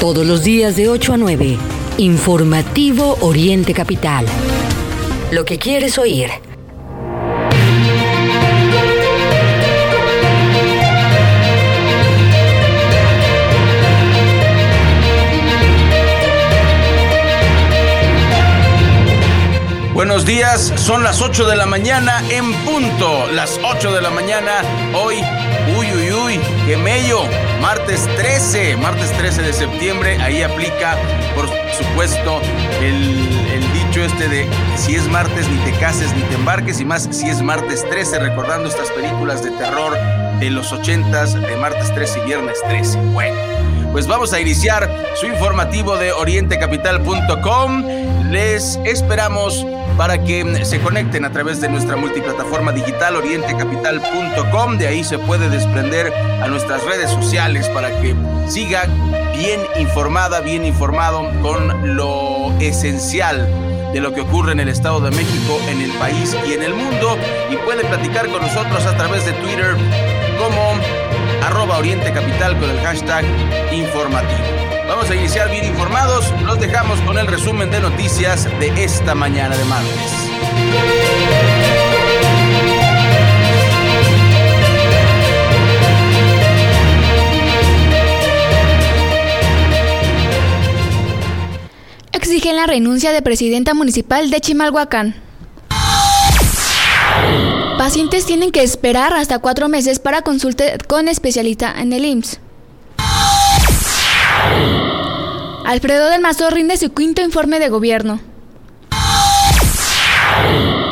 Todos los días de 8 a 9. Informativo Oriente Capital. Lo que quieres oír. Buenos días, son las 8 de la mañana en punto. Las 8 de la mañana, hoy, uy, uy, uy, qué mello. Martes 13, martes 13 de septiembre, ahí aplica, por supuesto, el, dicho este de si es martes ni te cases ni te embarques, y más si es martes 13, recordando estas películas de terror de los 80s, de martes 13 y viernes 13. Bueno, pues vamos a iniciar su informativo de orientecapital.com. Les esperamos para que se conecten a través de nuestra multiplataforma digital orientecapital.com. De ahí se puede desprender a nuestras redes sociales para que siga bien informada, bien informado con lo esencial de lo que ocurre en el Estado de México, en el país y en el mundo. Y puede platicar con nosotros a través de Twitter como arroba Oriente Capital con el hashtag informativo. Vamos a iniciar bien informados. Los dejamos con el resumen de noticias de esta mañana de martes. Exigen la renuncia de presidenta municipal de Chimalhuacán. Pacientes tienen que esperar hasta cuatro meses para consulta con especialista en el IMSS. Alfredo del Mazo rinde su quinto informe de gobierno.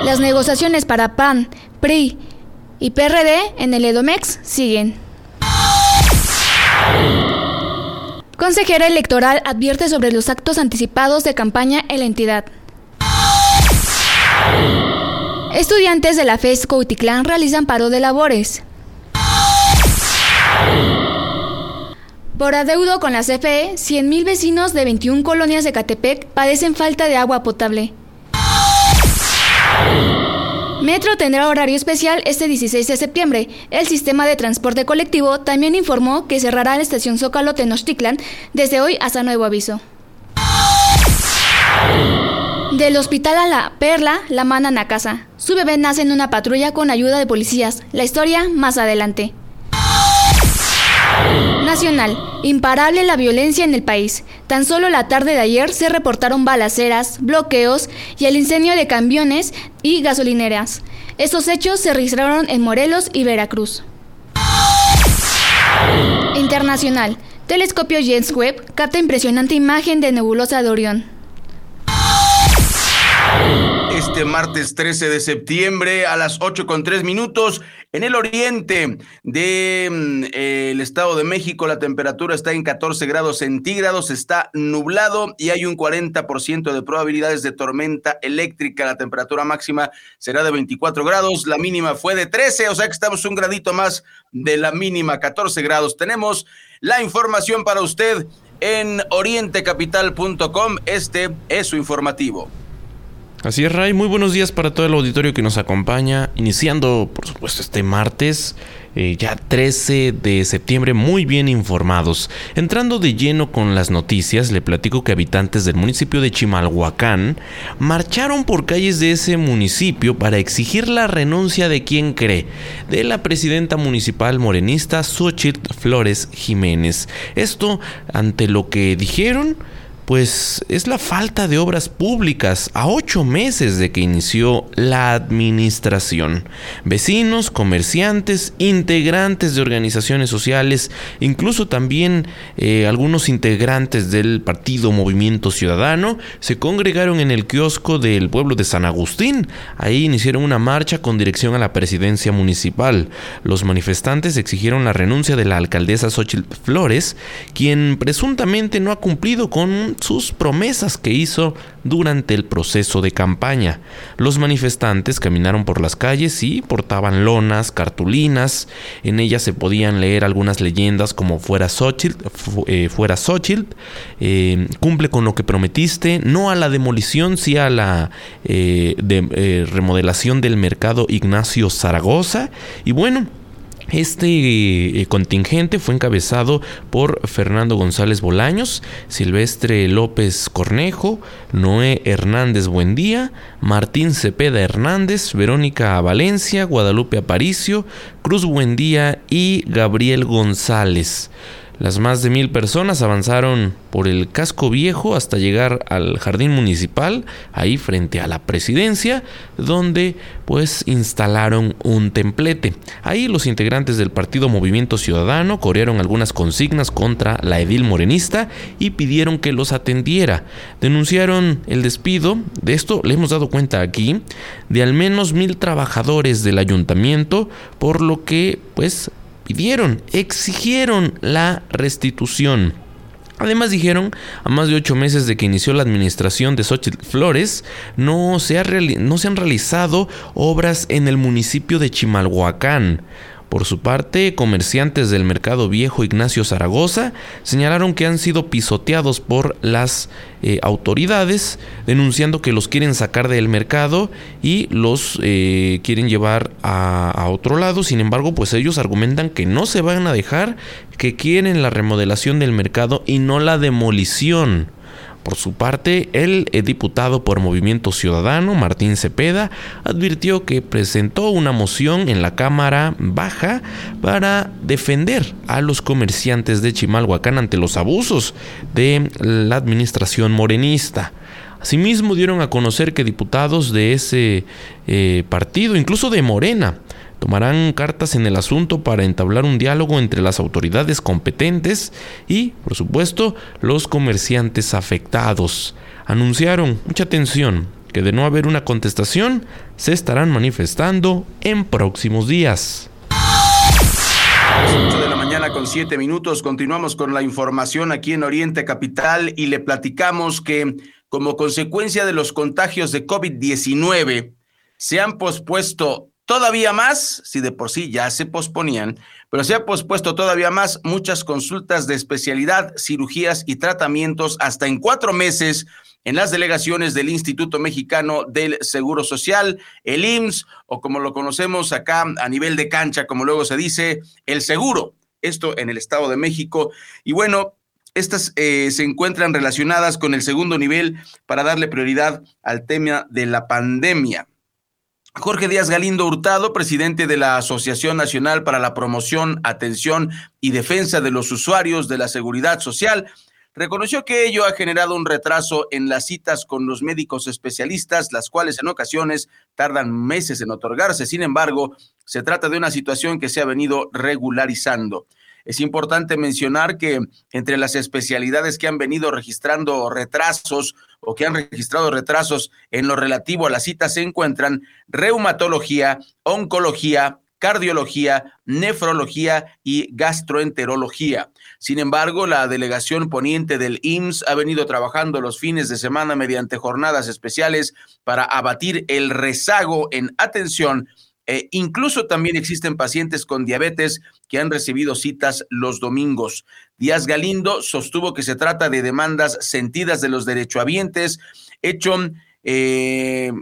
Las negociaciones para PAN, PRI y PRD en el EDOMEX siguen. Consejera electoral advierte sobre los actos anticipados de campaña en la entidad. Estudiantes de la FES Coutitlán realizan paro de labores. Por adeudo con la CFE, 100.000 vecinos de 21 colonias de Catepec padecen falta de agua potable. Metro tendrá horario especial este 16 de septiembre. El sistema de transporte colectivo también informó que cerrará la estación Zócalo Tenochtitlan desde hoy hasta nuevo aviso. Del hospital a la Perla la mandan a casa. Su bebé nace en una patrulla con ayuda de policías. La historia más adelante. Nacional. Imparable la violencia en el país. Tan solo la tarde de ayer se reportaron balaceras, bloqueos y el incendio de camiones y gasolineras. Estos hechos se registraron en Morelos y Veracruz. Internacional. Telescopio James Webb capta impresionante imagen de nebulosa de Orión este martes 13 de septiembre a las 8 con 3 minutos. En el oriente del mm, Estado de México la temperatura está en 14 grados centígrados, está nublado y hay un 40% de probabilidades de tormenta eléctrica. La temperatura máxima será de 24 grados, la mínima fue de 13, o sea que estamos un gradito más de la mínima, 14 grados. Tenemos la información para usted en orientecapital.com. Este es su informativo. Así es, Ray. Muy buenos días para todo el auditorio que nos acompaña. Iniciando, por supuesto, este martes, eh, ya 13 de septiembre, muy bien informados. Entrando de lleno con las noticias, le platico que habitantes del municipio de Chimalhuacán marcharon por calles de ese municipio para exigir la renuncia de quien cree, de la presidenta municipal morenista Xochitl Flores Jiménez. Esto ante lo que dijeron pues es la falta de obras públicas a ocho meses de que inició la administración. Vecinos, comerciantes, integrantes de organizaciones sociales, incluso también eh, algunos integrantes del partido Movimiento Ciudadano, se congregaron en el kiosco del pueblo de San Agustín. Ahí iniciaron una marcha con dirección a la presidencia municipal. Los manifestantes exigieron la renuncia de la alcaldesa Xochitl Flores, quien presuntamente no ha cumplido con sus promesas que hizo durante el proceso de campaña. Los manifestantes caminaron por las calles y portaban lonas, cartulinas. En ellas se podían leer algunas leyendas como fuera Xochitl, eh, fuera Xochitl, eh, cumple con lo que prometiste, no a la demolición, sí a la eh, remodelación del mercado Ignacio Zaragoza. Y bueno, Este eh, contingente fue encabezado por Fernando González Bolaños, Silvestre López Cornejo, Noé Hernández Buendía, Martín Cepeda Hernández, Verónica Valencia, Guadalupe Aparicio, Cruz Buendía y Gabriel González. Las más de mil personas avanzaron por el casco viejo hasta llegar al jardín municipal, ahí frente a la presidencia, donde pues instalaron un templete. Ahí los integrantes del partido Movimiento Ciudadano corearon algunas consignas contra la edil morenista y pidieron que los atendiera. Denunciaron el despido, de esto le hemos dado cuenta aquí, de al menos mil trabajadores del ayuntamiento, por lo que pues pidieron, exigieron la restitución. Además dijeron, a más de ocho meses de que inició la administración de Xochitl Flores, no se, no se han realizado obras en el municipio de Chimalhuacán. Por su parte, comerciantes del Mercado Viejo Ignacio Zaragoza señalaron que han sido pisoteados por las eh, autoridades, denunciando que los quieren sacar del mercado y los eh, quieren llevar a, a otro lado. Sin embargo, pues ellos argumentan que no se van a dejar, que quieren la remodelación del mercado y no la demolición. Por su parte, el diputado por Movimiento Ciudadano, Martín Cepeda, advirtió que presentó una moción en la Cámara Baja para defender a los comerciantes de Chimalhuacán ante los abusos de la administración morenista. Asimismo, dieron a conocer que diputados de ese eh, partido, incluso de Morena, tomarán cartas en el asunto para entablar un diálogo entre las autoridades competentes y, por supuesto, los comerciantes afectados. Anunciaron, mucha atención, que de no haber una contestación, se estarán manifestando en próximos días. A las 8 de la mañana con 7 minutos continuamos con la información aquí en Oriente Capital y le platicamos que como consecuencia de los contagios de COVID-19 se han pospuesto todavía más, si de por sí ya se posponían, pero se ha pospuesto todavía más muchas consultas de especialidad, cirugías y tratamientos hasta en cuatro meses en las delegaciones del Instituto Mexicano del Seguro Social, el IMSS, o como lo conocemos acá a nivel de cancha, como luego se dice, el seguro, esto en el Estado de México. Y bueno, estas eh, se encuentran relacionadas con el segundo nivel para darle prioridad al tema de la pandemia. Jorge Díaz Galindo Hurtado, presidente de la Asociación Nacional para la Promoción, Atención y Defensa de los Usuarios de la Seguridad Social, reconoció que ello ha generado un retraso en las citas con los médicos especialistas, las cuales en ocasiones tardan meses en otorgarse. Sin embargo, se trata de una situación que se ha venido regularizando. Es importante mencionar que entre las especialidades que han venido registrando retrasos o que han registrado retrasos en lo relativo a la cita se encuentran reumatología, oncología, cardiología, nefrología y gastroenterología. Sin embargo, la delegación poniente del IMSS ha venido trabajando los fines de semana mediante jornadas especiales para abatir el rezago en atención eh, incluso también existen pacientes con diabetes que han recibido citas los domingos. Díaz Galindo sostuvo que se trata de demandas sentidas de los derechohabientes, hecho eh,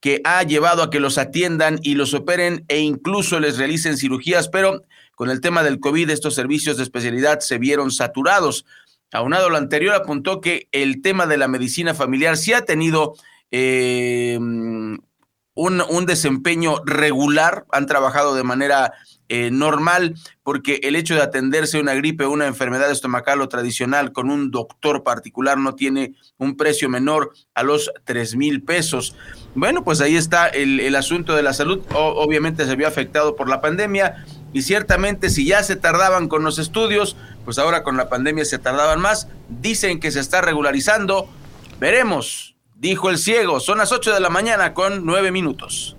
que ha llevado a que los atiendan y los operen e incluso les realicen cirugías, pero con el tema del COVID estos servicios de especialidad se vieron saturados. Aunado lo anterior, apuntó que el tema de la medicina familiar sí ha tenido eh, un, desempeño regular, han trabajado de manera eh, normal, porque el hecho de atenderse una gripe o una enfermedad estomacal o tradicional con un doctor particular no tiene un precio menor a los tres mil pesos. Bueno, pues ahí está el, el asunto de la salud. obviamente se vio afectado por la pandemia y ciertamente si ya se tardaban con los estudios, pues ahora con la pandemia se tardaban más. Dicen que se está regularizando. Veremos dijo el ciego. Son las 8 de la mañana con 9 minutos.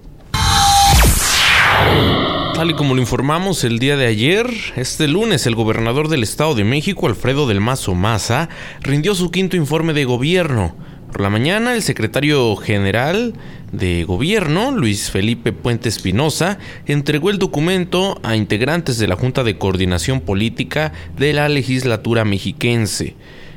Tal y como lo informamos el día de ayer, este lunes el gobernador del Estado de México, Alfredo del Mazo Maza, rindió su quinto informe de gobierno. Por la mañana, el secretario general de gobierno, Luis Felipe Puente Espinosa, entregó el documento a integrantes de la Junta de Coordinación Política de la legislatura mexiquense.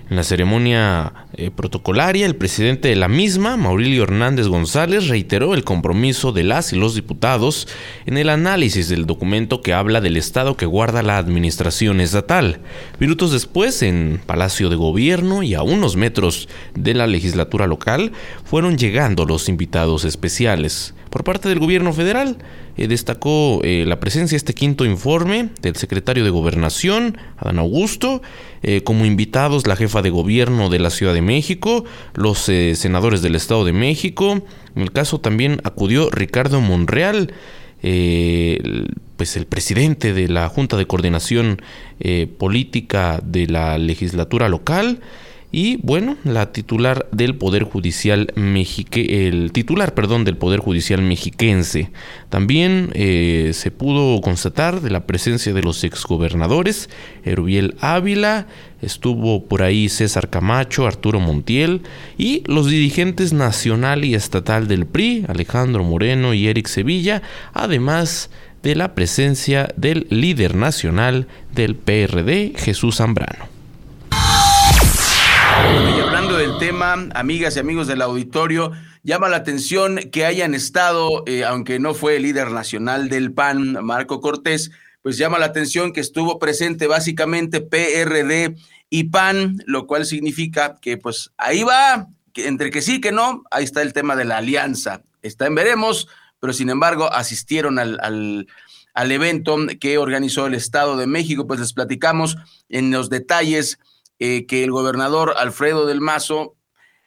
En la ceremonia eh, protocolaria, el presidente de la misma, Maurilio Hernández González, reiteró el compromiso de las y los diputados en el análisis del documento que habla del estado que guarda la administración estatal. Minutos después, en Palacio de Gobierno y a unos metros de la legislatura local, fueron llegando los invitados especiales. Por parte del gobierno federal, eh, destacó eh, la presencia de este quinto informe del secretario de Gobernación, Adán Augusto, eh, como invitados la jefa de gobierno de la Ciudad de México, los senadores del Estado de México, en el caso también acudió Ricardo Monreal, pues el presidente de la Junta de Coordinación Política de la legislatura local, y bueno, la titular del Poder Judicial Mexique, el titular, perdón, del Poder Judicial mexiquense. También eh, se pudo constatar de la presencia de los exgobernadores, Erubiel Ávila, estuvo por ahí César Camacho, Arturo Montiel y los dirigentes nacional y estatal del PRI, Alejandro Moreno y Eric Sevilla, además de la presencia del líder nacional del PRD, Jesús Zambrano. Y hablando del tema, amigas y amigos del auditorio, llama la atención que hayan estado, eh, aunque no fue el líder nacional del PAN, Marco Cortés, pues llama la atención que estuvo presente básicamente PRD y PAN, lo cual significa que pues ahí va, entre que sí, que no, ahí está el tema de la alianza. Está en veremos, pero sin embargo asistieron al, al, al evento que organizó el Estado de México, pues les platicamos en los detalles eh, que el gobernador Alfredo del Mazo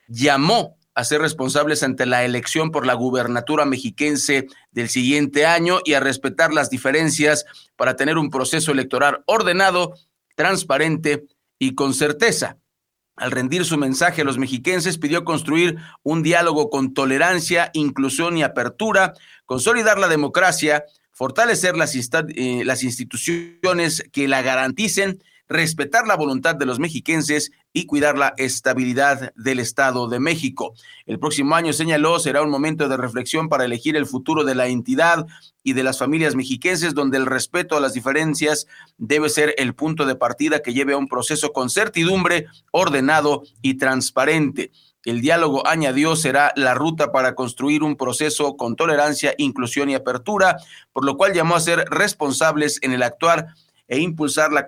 llamó a ser responsables ante la elección por la gubernatura mexiquense del siguiente año y a respetar las diferencias para tener un proceso electoral ordenado, transparente y con certeza. Al rendir su mensaje a los mexiquenses, pidió construir un diálogo con tolerancia, inclusión y apertura, consolidar la democracia, fortalecer las, eh, las instituciones que la garanticen respetar la voluntad de los mexiquenses y cuidar la estabilidad del Estado de México. El próximo año, señaló, será un momento de reflexión para elegir el futuro de la entidad y de las familias mexiquenses, donde el respeto a las diferencias debe ser el punto de partida que lleve a un proceso con certidumbre, ordenado y transparente. El diálogo, añadió, será la ruta para construir un proceso con tolerancia, inclusión y apertura, por lo cual llamó a ser responsables en el actuar e impulsar la,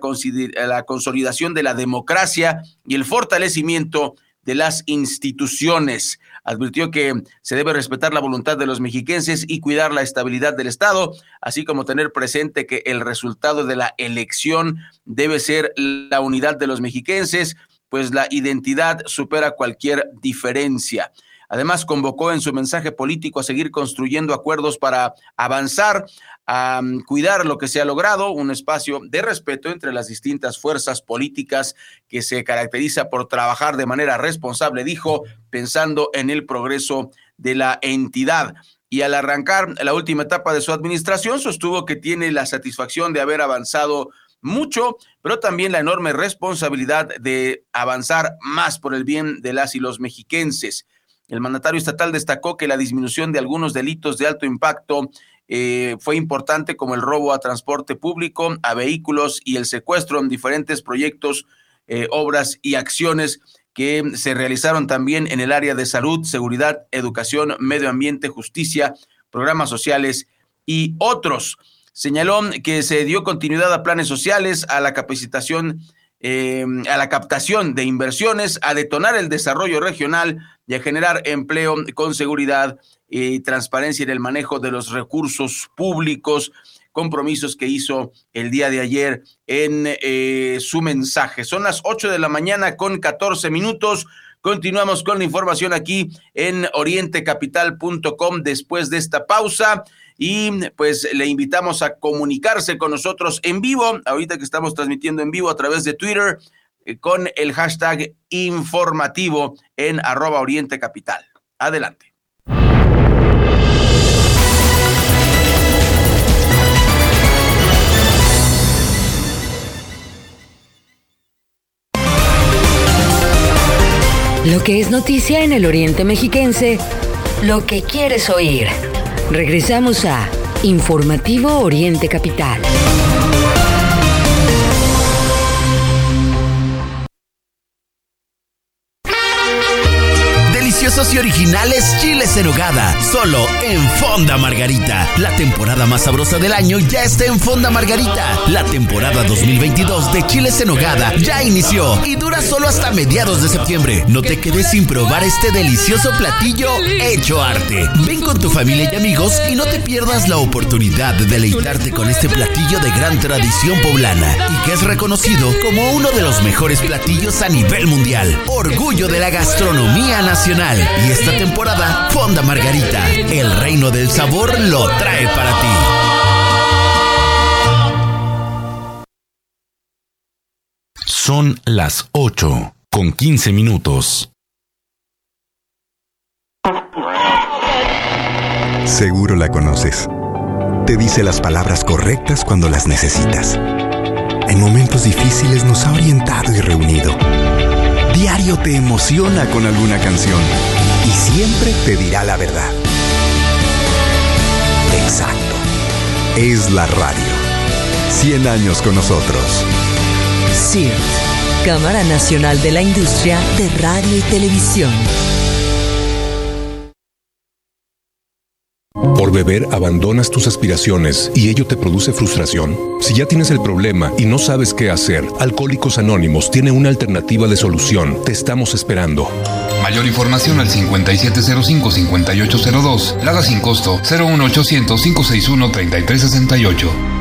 la consolidación de la democracia y el fortalecimiento de las instituciones. Advirtió que se debe respetar la voluntad de los mexiquenses y cuidar la estabilidad del Estado, así como tener presente que el resultado de la elección debe ser la unidad de los mexiquenses, pues la identidad supera cualquier diferencia. Además, convocó en su mensaje político a seguir construyendo acuerdos para avanzar, a mm, cuidar lo que se ha logrado, un espacio de respeto entre las distintas fuerzas políticas que se caracteriza por trabajar de manera responsable, dijo, pensando en el progreso de la entidad. Y al arrancar la última etapa de su administración, sostuvo que tiene la satisfacción de haber avanzado mucho, pero también la enorme responsabilidad de avanzar más por el bien de las y los mexiquenses. El mandatario estatal destacó que la disminución de algunos delitos de alto impacto eh, fue importante como el robo a transporte público, a vehículos y el secuestro en diferentes proyectos, eh, obras y acciones que se realizaron también en el área de salud, seguridad, educación, medio ambiente, justicia, programas sociales y otros. Señaló que se dio continuidad a planes sociales, a la capacitación, eh, a la captación de inversiones, a detonar el desarrollo regional y a generar empleo con seguridad y transparencia en el manejo de los recursos públicos, compromisos que hizo el día de ayer en eh, su mensaje. Son las 8 de la mañana con 14 minutos. Continuamos con la información aquí en orientecapital.com después de esta pausa y pues le invitamos a comunicarse con nosotros en vivo, ahorita que estamos transmitiendo en vivo a través de Twitter eh, con el hashtag informativo en arroba Oriente Capital. Adelante. Lo que es noticia en el Oriente Mexiquense, lo que quieres oír. Regresamos a Informativo Oriente Capital. Y originales chiles en hogada, solo en Fonda Margarita. La temporada más sabrosa del año ya está en Fonda Margarita. La temporada 2022 de chiles en hogada ya inició y dura solo hasta mediados de septiembre. No te quedes sin probar este delicioso platillo hecho arte. Ven con tu familia y amigos y no te pierdas la oportunidad de deleitarte con este platillo de gran tradición poblana y que es reconocido como uno de los mejores platillos a nivel mundial. Orgullo de la gastronomía nacional. Y esta temporada, Fonda Margarita, el reino del sabor lo trae para ti. Son las 8 con 15 minutos. Seguro la conoces. Te dice las palabras correctas cuando las necesitas. En momentos difíciles nos ha orientado y reunido. Diario te emociona con alguna canción y siempre te dirá la verdad. Exacto. Es la radio. 100 años con nosotros. CIRT, Cámara Nacional de la Industria de Radio y Televisión. Por beber abandonas tus aspiraciones y ello te produce frustración. Si ya tienes el problema y no sabes qué hacer, Alcohólicos Anónimos tiene una alternativa de solución. Te estamos esperando. Mayor información al 5705-5802. Lada sin costo 01800-561-3368.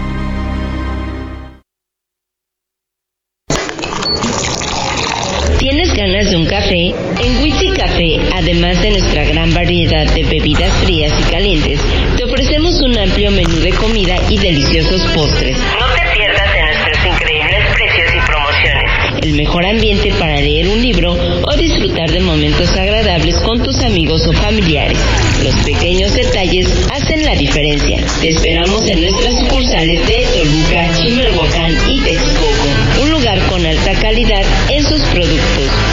¿Tienes ganas de un café? En Witsi Café, además de nuestra gran variedad de bebidas frías y calientes, te ofrecemos un amplio menú de comida y deliciosos postres. No te pierdas de nuestros increíbles precios y promociones. El mejor ambiente para leer un libro o disfrutar de momentos agradables con tus amigos o familiares. Los pequeños detalles hacen la diferencia. Te esperamos en nuestras sucursales de Toluca, Chimalhuacán y Texcoco. Un lugar con alta calidad en sus productos.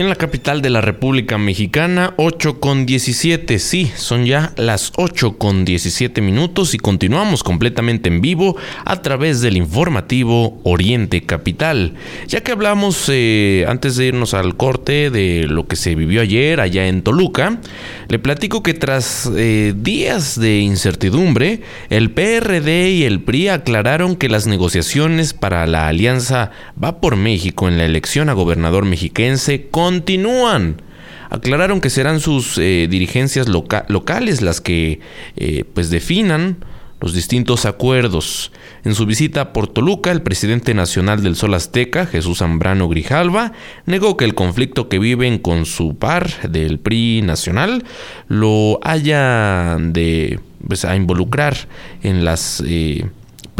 En la capital de la República Mexicana, 8 con 17. Sí, son ya las 8 con 17 minutos y continuamos completamente en vivo a través del informativo Oriente Capital. Ya que hablamos eh, antes de irnos al corte de lo que se vivió ayer allá en Toluca, le platico que tras eh, días de incertidumbre, el PRD y el PRI aclararon que las negociaciones para la alianza Va por México en la elección a gobernador mexiquense continúan. Aclararon que serán sus eh, dirigencias locales las que eh, pues definan los distintos acuerdos. En su visita por Toluca, el presidente nacional del Sol Azteca, Jesús Zambrano Grijalva, negó que el conflicto que viven con su par del PRI nacional lo haya de pues, a involucrar en las eh,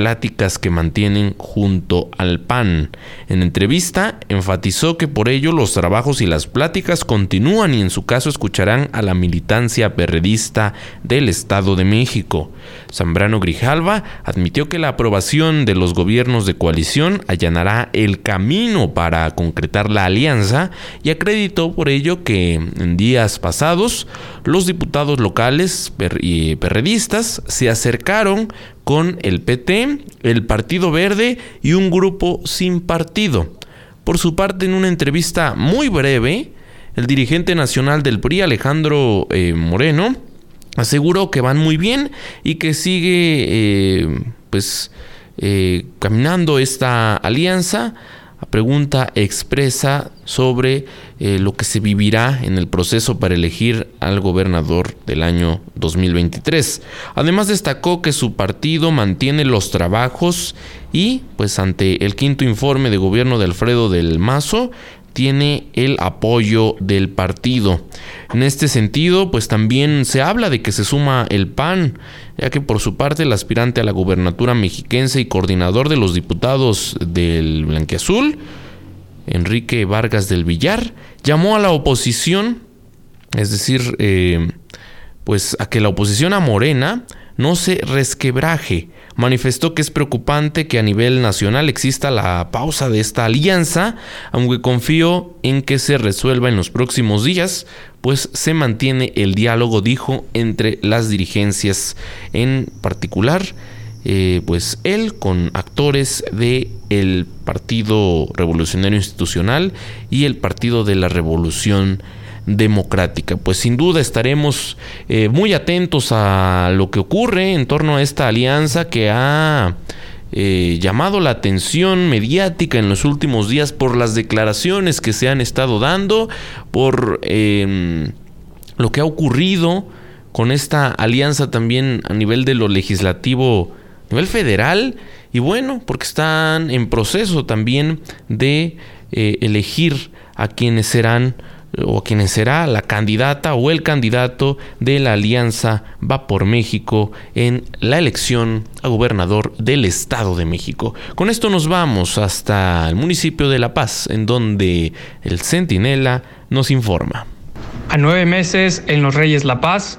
pláticas que mantienen junto al PAN. En entrevista enfatizó que por ello los trabajos y las pláticas continúan y en su caso escucharán a la militancia perredista del Estado de México. Zambrano Grijalva admitió que la aprobación de los gobiernos de coalición allanará el camino para concretar la alianza y acreditó por ello que en días pasados los diputados locales y perredistas se acercaron con el PT, el Partido Verde y un grupo sin partido. Por su parte, en una entrevista muy breve, el dirigente nacional del PRI, Alejandro eh, Moreno, aseguró que van muy bien y que sigue eh, pues eh, caminando esta alianza pregunta expresa sobre eh, lo que se vivirá en el proceso para elegir al gobernador del año 2023. Además destacó que su partido mantiene los trabajos y, pues ante el quinto informe de gobierno de Alfredo del Mazo, tiene el apoyo del partido. En este sentido, pues también se habla de que se suma el PAN, ya que por su parte el aspirante a la gubernatura mexiquense y coordinador de los diputados del Blanquiazul, Enrique Vargas del Villar, llamó a la oposición, es decir, eh, pues a que la oposición a Morena no se resquebraje. Manifestó que es preocupante que a nivel nacional exista la pausa de esta alianza, aunque confío en que se resuelva en los próximos días, pues se mantiene el diálogo, dijo, entre las dirigencias, en particular, eh, pues él con actores de el Partido Revolucionario Institucional y el Partido de la Revolución democrática. Pues sin duda estaremos eh, muy atentos a lo que ocurre en torno a esta alianza que ha eh, llamado la atención mediática en los últimos días por las declaraciones que se han estado dando, por em, lo que ha ocurrido con esta alianza también a nivel de lo legislativo, nivel federal, y bueno, porque están en proceso también de eh, elegir a quienes serán o quienes será la candidata o el candidato de la alianza Va por México en la elección a gobernador del Estado de México. Con esto nos vamos hasta el municipio de La Paz, en donde el Centinela nos informa. A nueve meses en Los Reyes La Paz,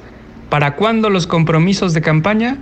¿para cuándo los compromisos de campaña?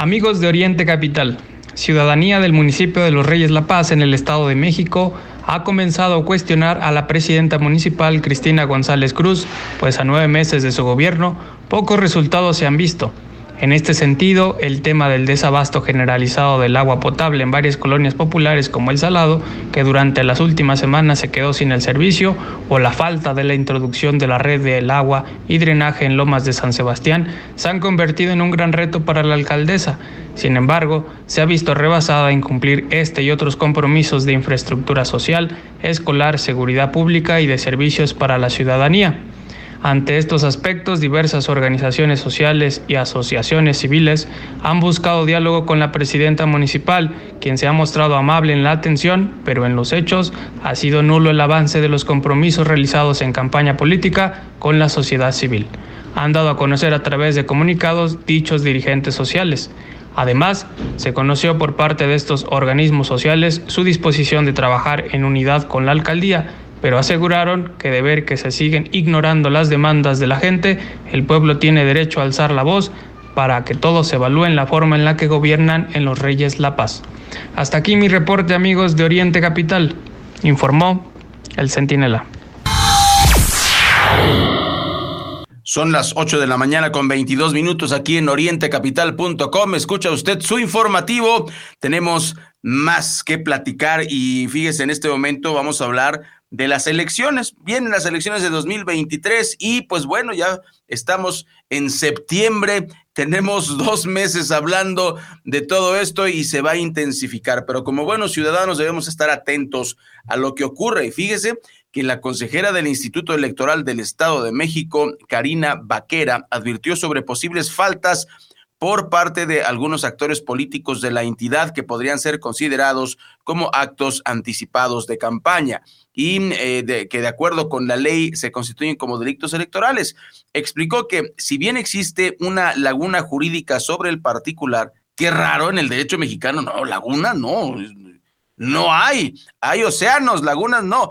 Amigos de Oriente Capital, ciudadanía del municipio de Los Reyes La Paz en el Estado de México, ha comenzado a cuestionar a la presidenta municipal Cristina González Cruz, pues a nueve meses de su gobierno pocos resultados se han visto. En este sentido, el tema del desabasto generalizado del agua potable en varias colonias populares como El Salado, que durante las últimas semanas se quedó sin el servicio, o la falta de la introducción de la red del agua y drenaje en Lomas de San Sebastián, se han convertido en un gran reto para la alcaldesa, sin embargo, se ha visto rebasada en cumplir este y otros compromisos de infraestructura social, escolar, seguridad pública y de servicios para la ciudadanía. Ante estos aspectos, diversas organizaciones sociales y asociaciones civiles han buscado diálogo con la presidenta municipal, quien se ha mostrado amable en la atención, pero en los hechos ha sido nulo el avance de los compromisos realizados en campaña política con la sociedad civil. Han dado a conocer a través de comunicados dichos dirigentes sociales. Además, se conoció por parte de estos organismos sociales su disposición de trabajar en unidad con la alcaldía, pero aseguraron que de ver que se siguen ignorando las demandas de la gente, el pueblo tiene derecho a alzar la voz para que todos evalúen la forma en la que gobiernan en los Reyes La Paz. Hasta aquí mi reporte amigos de Oriente Capital, informó el Centinela. Son las 8 de la mañana con 22 minutos aquí en orientecapital.com. Escucha usted su informativo. Tenemos más que platicar y fíjese, en este momento vamos a hablar de las elecciones. Vienen las elecciones de 2023 y pues bueno, ya estamos en septiembre. Tenemos dos meses hablando de todo esto y se va a intensificar. Pero como buenos ciudadanos debemos estar atentos a lo que ocurre. Y fíjese que la consejera del Instituto Electoral del Estado de México, Karina Vaquera, advirtió sobre posibles faltas por parte de algunos actores políticos de la entidad que podrían ser considerados como actos anticipados de campaña y eh, que de acuerdo con la ley se constituyen como delitos electorales. Explicó que si bien existe una laguna jurídica sobre el particular, qué raro en el derecho mexicano, no, laguna no, no hay, hay océanos, lagunas no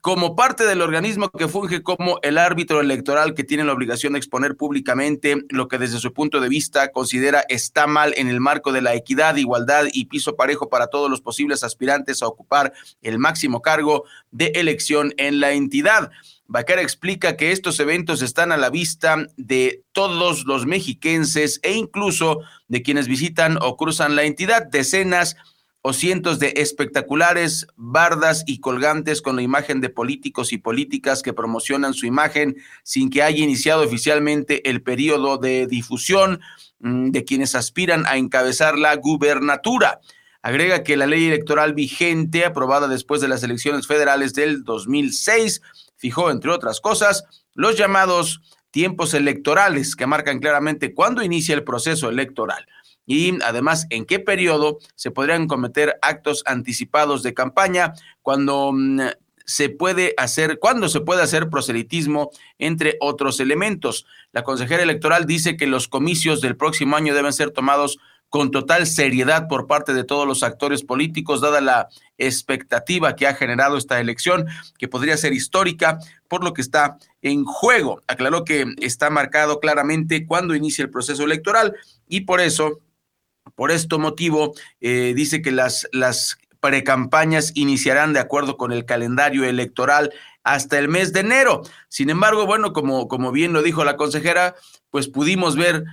como parte del organismo que funge como el árbitro electoral que tiene la obligación de exponer públicamente lo que desde su punto de vista considera está mal en el marco de la equidad, igualdad y piso parejo para todos los posibles aspirantes a ocupar el máximo cargo de elección en la entidad. Bacara explica que estos eventos están a la vista de todos los mexiquenses e incluso de quienes visitan o cruzan la entidad. Decenas o cientos de espectaculares, bardas y colgantes con la imagen de políticos y políticas que promocionan su imagen sin que haya iniciado oficialmente el periodo de difusión mm, de quienes aspiran a encabezar la gubernatura. Agrega que la ley electoral vigente, aprobada después de las elecciones federales del 2006, fijó, entre otras cosas, los llamados tiempos electorales que marcan claramente cuándo inicia el proceso electoral y además en qué periodo se podrían cometer actos anticipados de campaña cuando mm, se puede hacer, cuando se puede hacer proselitismo, entre otros elementos. La consejera electoral dice que los comicios del próximo año deben ser tomados con total seriedad por parte de todos los actores políticos, dada la expectativa que ha generado esta elección, que podría ser histórica por lo que está en juego. Aclaró que está marcado claramente cuando inicia el proceso electoral y por eso, por este motivo, eh, dice que las, las precampañas iniciarán de acuerdo con el calendario electoral hasta el mes de enero. Sin embargo, bueno, como, como bien lo dijo la consejera, pues pudimos ver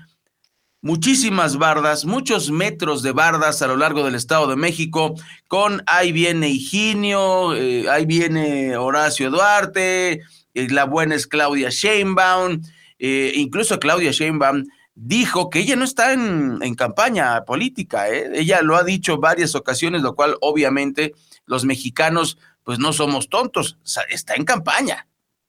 muchísimas bardas, muchos metros de bardas a lo largo del Estado de México, con ahí viene Higinio, eh, ahí viene Horacio Duarte, eh, la buena es Claudia Sheinbaum, eh, incluso Claudia Sheinbaum dijo que ella no está en, en campaña política, ella lo ha dicho varias ocasiones, lo cual obviamente los mexicanos pues no somos tontos, está en campaña.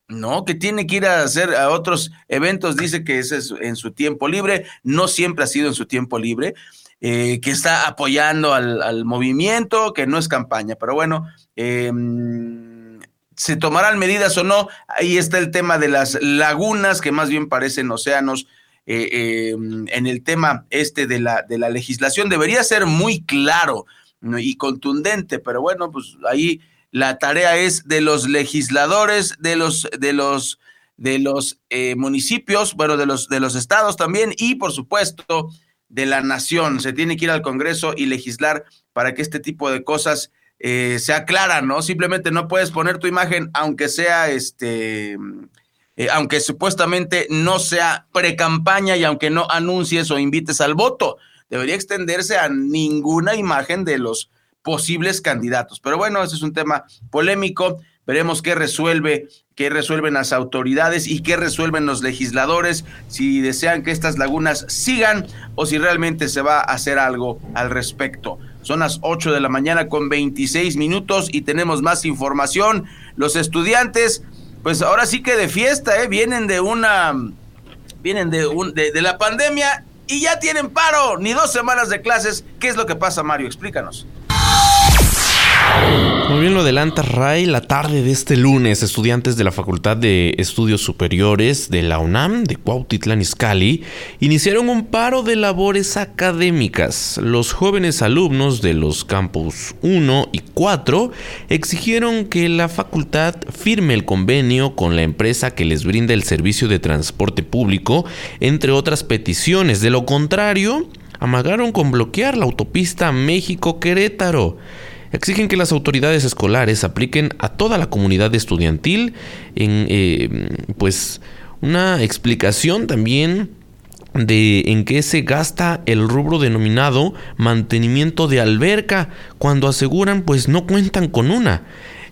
No, que tiene que ir a hacer a otros eventos, dice que ese es en su tiempo libre, no siempre ha sido en su tiempo libre, eh, que está apoyando al, movimiento, que no es campaña, pero bueno, em, se tomarán medidas o no, ahí está el tema de las lagunas, que más bien parecen océanos, eh, em, en el tema este de la, de la legislación, debería ser muy claro y contundente, pero bueno, pues ahí la tarea es de los legisladores, de los, de los, de los eh, municipios, bueno, de los, de los estados también, y por supuesto de la nación. Se tiene que ir al Congreso y legislar para que este tipo de cosas eh, se aclaran, ¿no? Simplemente no puedes poner tu imagen, aunque sea este. Eh, aunque supuestamente no sea pre-campaña y aunque no anuncies o invites al voto, debería extenderse a ninguna imagen de los posibles candidatos. Pero bueno, ese es un tema polémico. Veremos qué resuelve, qué resuelven las autoridades y qué resuelven los legisladores, si desean que estas lagunas sigan o si realmente se va a hacer algo al respecto. Son las 8 de la mañana con 26 minutos y tenemos más información. Los estudiantes, pues ahora sí que de fiesta, ¿eh? vienen de una, vienen de, un, de, de la pandemia y ya tienen paro, ni dos semanas de clases. ¿Qué es lo que pasa, Mario? Explícanos. Muy bien lo adelanta Ray, la tarde de este lunes, estudiantes de la Facultad de Estudios Superiores de la UNAM de Cuautitlán Izcalli iniciaron un paro de labores académicas. Los jóvenes alumnos de los campus 1 y 4 exigieron que la facultad firme el convenio con la empresa que les brinda el servicio de transporte público, entre otras peticiones. De lo contrario, amagaron con bloquear la autopista México-Querétaro exigen que las autoridades escolares apliquen a toda la comunidad estudiantil en eh, pues una explicación también de en qué se gasta el rubro denominado mantenimiento de alberca cuando aseguran pues no cuentan con una.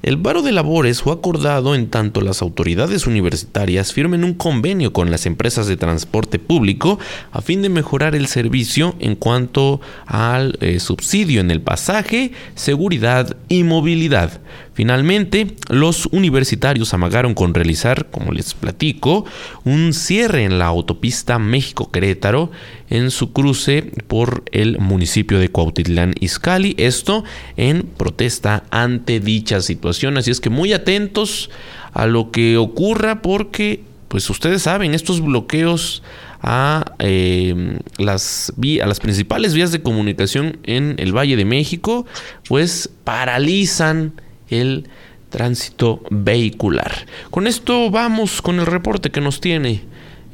El varo de labores fue acordado en tanto las autoridades universitarias firmen un convenio con las empresas de transporte público a fin de mejorar el servicio en cuanto al eh, subsidio en el pasaje, seguridad y movilidad. Finalmente, los universitarios amagaron con realizar, como les platico, un cierre en la autopista México-Querétaro en su cruce por el municipio de Cuautitlán Izcalli. Esto en protesta ante dicha situación. Así es que muy atentos a lo que ocurra porque, pues ustedes saben, estos bloqueos a, eh, las, a las principales vías de comunicación en el Valle de México, pues paralizan el tránsito vehicular. Con esto vamos con el reporte que nos tiene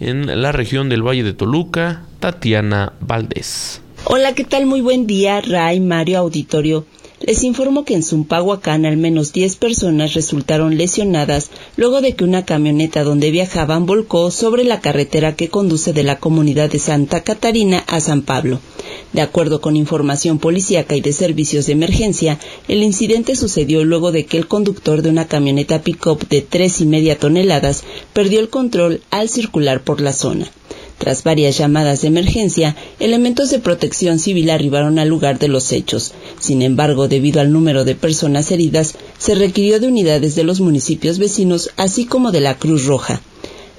en la región del Valle de Toluca, Tatiana Valdés. Hola, ¿qué tal? Muy buen día, Ray, Mario Auditorio. Les informo que en Zumpahuacán al menos 10 personas resultaron lesionadas luego de que una camioneta donde viajaban volcó sobre la carretera que conduce de la comunidad de Santa Catarina a San Pablo. De acuerdo con información policíaca y de servicios de emergencia, el incidente sucedió luego de que el conductor de una camioneta pick-up de tres y media toneladas perdió el control al circular por la zona. Tras varias llamadas de emergencia, elementos de protección civil arribaron al lugar de los hechos. Sin embargo, debido al número de personas heridas, se requirió de unidades de los municipios vecinos, así como de la Cruz Roja.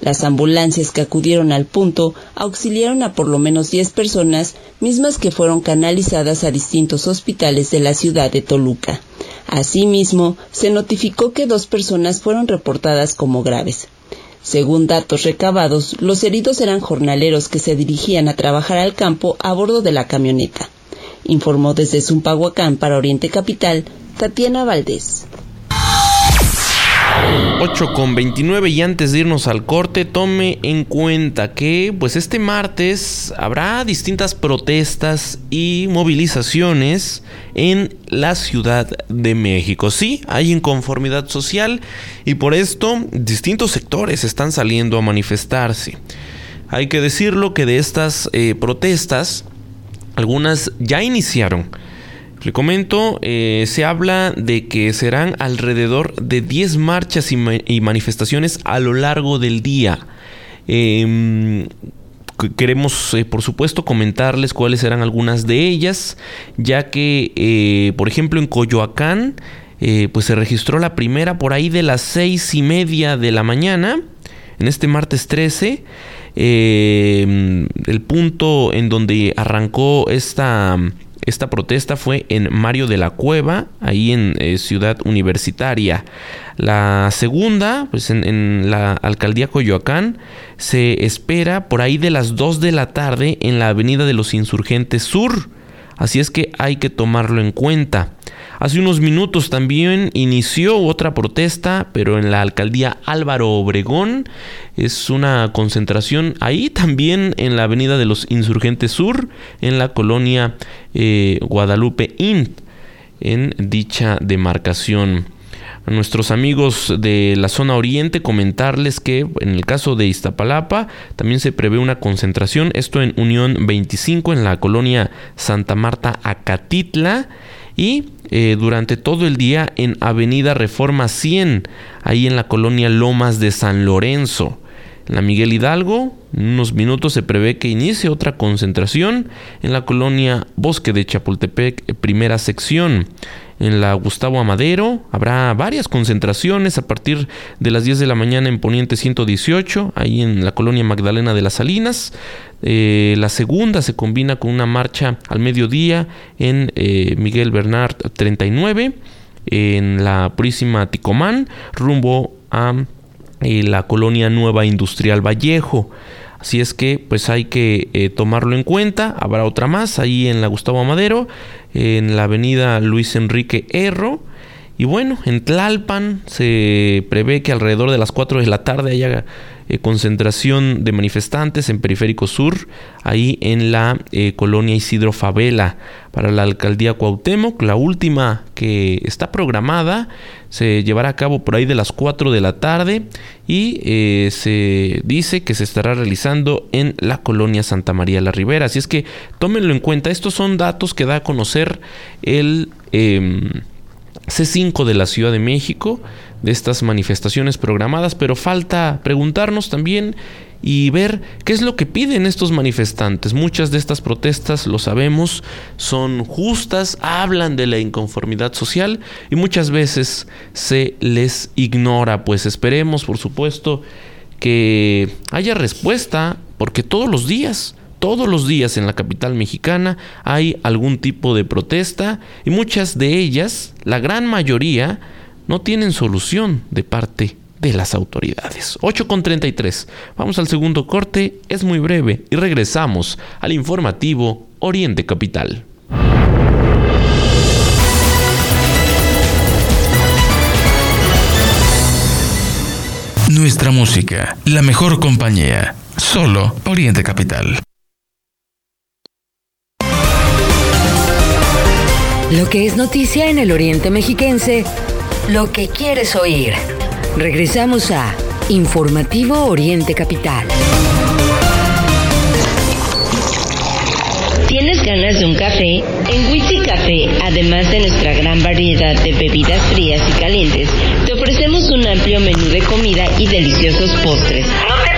Las ambulancias que acudieron al punto auxiliaron a por lo menos 10 personas, mismas que fueron canalizadas a distintos hospitales de la ciudad de Toluca. Asimismo, se notificó que dos personas fueron reportadas como graves. Según datos recabados, los heridos eran jornaleros que se dirigían a trabajar al campo a bordo de la camioneta. Informó desde Zumpahuacán para Oriente Capital, Tatiana Valdés. 8 con 29 y antes de irnos al corte, tome en cuenta que pues este martes habrá distintas protestas y movilizaciones en la Ciudad de México. Sí, hay inconformidad social y por esto distintos sectores están saliendo a manifestarse. Hay que decirlo que de estas eh, protestas, algunas ya iniciaron le comento, eh, se habla de que serán alrededor de 10 marchas y, manifestaciones a lo largo del día. Em, queremos, eh, por supuesto, comentarles cuáles serán algunas de ellas, ya que, eh, por ejemplo, en Coyoacán, pues se registró la primera por ahí de las seis y media de la mañana, en este martes 13. Em, el punto en donde arrancó esta esta protesta fue en Mario de la Cueva, ahí en eh, Ciudad Universitaria. La segunda, pues en, la alcaldía Coyoacán, se espera por ahí de las 2 de la tarde en la Avenida de los Insurgentes Sur. Así es que hay que tomarlo en cuenta. Hace unos minutos también inició otra protesta, pero en la alcaldía Álvaro Obregón. Es una concentración ahí también en la avenida de los Insurgentes Sur, en la colonia eh, Guadalupe Int, en dicha demarcación. A nuestros amigos de la zona oriente comentarles que en el caso de Iztapalapa también se prevé una concentración, esto en Unión 25 en la colonia Santa Marta Acatitla y eh, durante todo el día en Avenida Reforma 100, ahí en la colonia Lomas de San Lorenzo. En la Miguel Hidalgo, en unos minutos se prevé que inicie otra concentración en la colonia Bosque de Chapultepec, primera sección en la Gustavo Amadero. Habrá varias concentraciones a partir de las 10 de la mañana en Poniente 118, ahí en la colonia Magdalena de las Salinas. Eh, la segunda se combina con una marcha al mediodía en eh, Miguel Bernard 39, en la Purísima Ticomán, rumbo a eh, la colonia Nueva Industrial Vallejo. Así es que pues hay que eh, tomarlo en cuenta. Habrá otra más ahí en la Gustavo Amadero, en la avenida Luis Enrique Erro. Y bueno, en Tlalpan se prevé que alrededor de las 4 de la tarde haya eh, concentración de manifestantes en Periférico Sur, ahí en la eh, colonia Isidro Favela, para la alcaldía Cuauhtémoc. La última que está programada se llevará a cabo por ahí de las 4 de la tarde y eh, se dice que se estará realizando en la colonia Santa María la Ribera. Así es que tómenlo en cuenta. Estos son datos que da a conocer el em, C5 de la Ciudad de México de estas manifestaciones programadas, pero falta preguntarnos también y ver qué es lo que piden estos manifestantes. Muchas de estas protestas, lo sabemos, son justas, hablan de la inconformidad social y muchas veces se les ignora. Pues esperemos, por supuesto, que haya respuesta, porque todos los días todos los días en la capital mexicana hay algún tipo de protesta y muchas de ellas, la gran mayoría, no tienen solución de parte de las autoridades. 8.33. Vamos al segundo corte, es muy breve y regresamos al informativo Oriente Capital. Nuestra música, la mejor compañía, solo Oriente Capital. Lo que es noticia en el Oriente Mexiquense lo que quieres oír. Regresamos a Informativo Oriente Capital. ¿Tienes ganas de un café? En Witsi Café, además de nuestra gran variedad de bebidas frías y calientes, te ofrecemos un amplio menú de comida y deliciosos postres. No te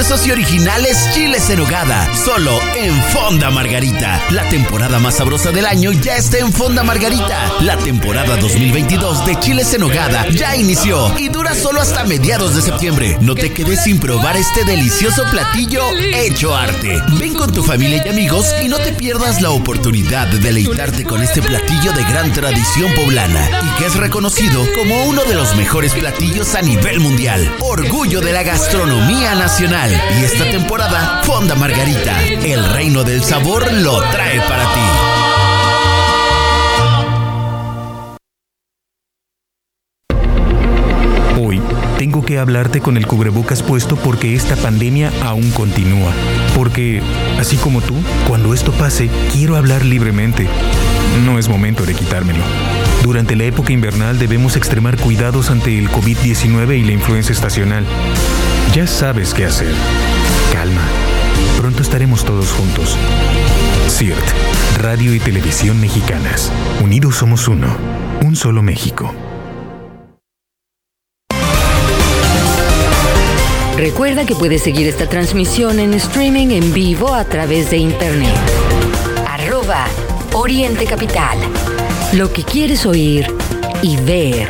Deliciosos y originales chiles en hogada, solo en Fonda Margarita. La temporada más sabrosa del año ya está en Fonda Margarita. La temporada 2022 de chiles en hogada ya inició y dura solo hasta mediados de septiembre. No te quedes sin probar este delicioso platillo hecho arte. Ven con tu familia y amigos y no te pierdas la oportunidad de deleitarte con este platillo de gran tradición poblana y que es reconocido como uno de los mejores platillos a nivel mundial. Orgullo de la gastronomía nacional. Y esta temporada, Fonda Margarita, el reino del sabor lo trae para ti. Hoy tengo que hablarte con el cubrebocas puesto porque esta pandemia aún continúa. Porque, así como tú, cuando esto pase, quiero hablar libremente. No es momento de quitármelo. Durante la época invernal debemos extremar cuidados ante el COVID-19 y la influenza estacional. Ya sabes qué hacer. Calma. Pronto estaremos todos juntos. CIRT, Radio y Televisión Mexicanas. Unidos somos uno. Un solo México. Recuerda que puedes seguir esta transmisión en streaming en vivo a través de internet. Arroba Oriente Capital. Lo que quieres oír y ver.